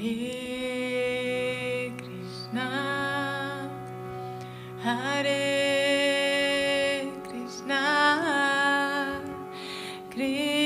Hare Krishna, Hare Krishna, Krishna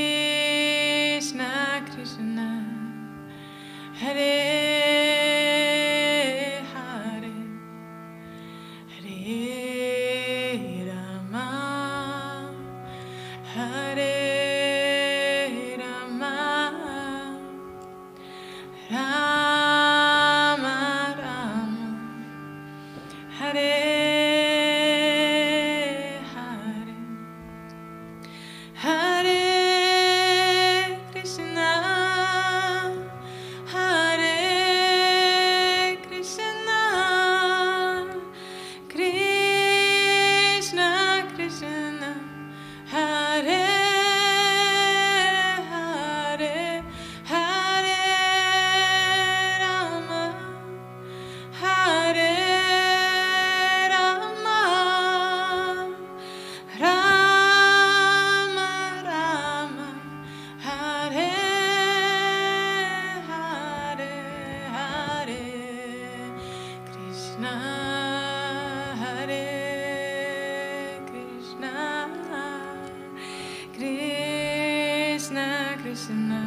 Krishna Krishna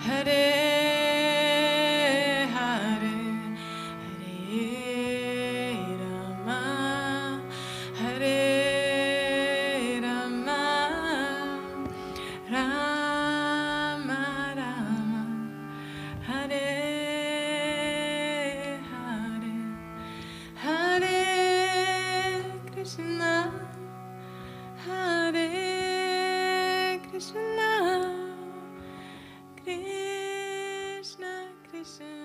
Hare Hare Hare Rama Hare Rama Rama Krishna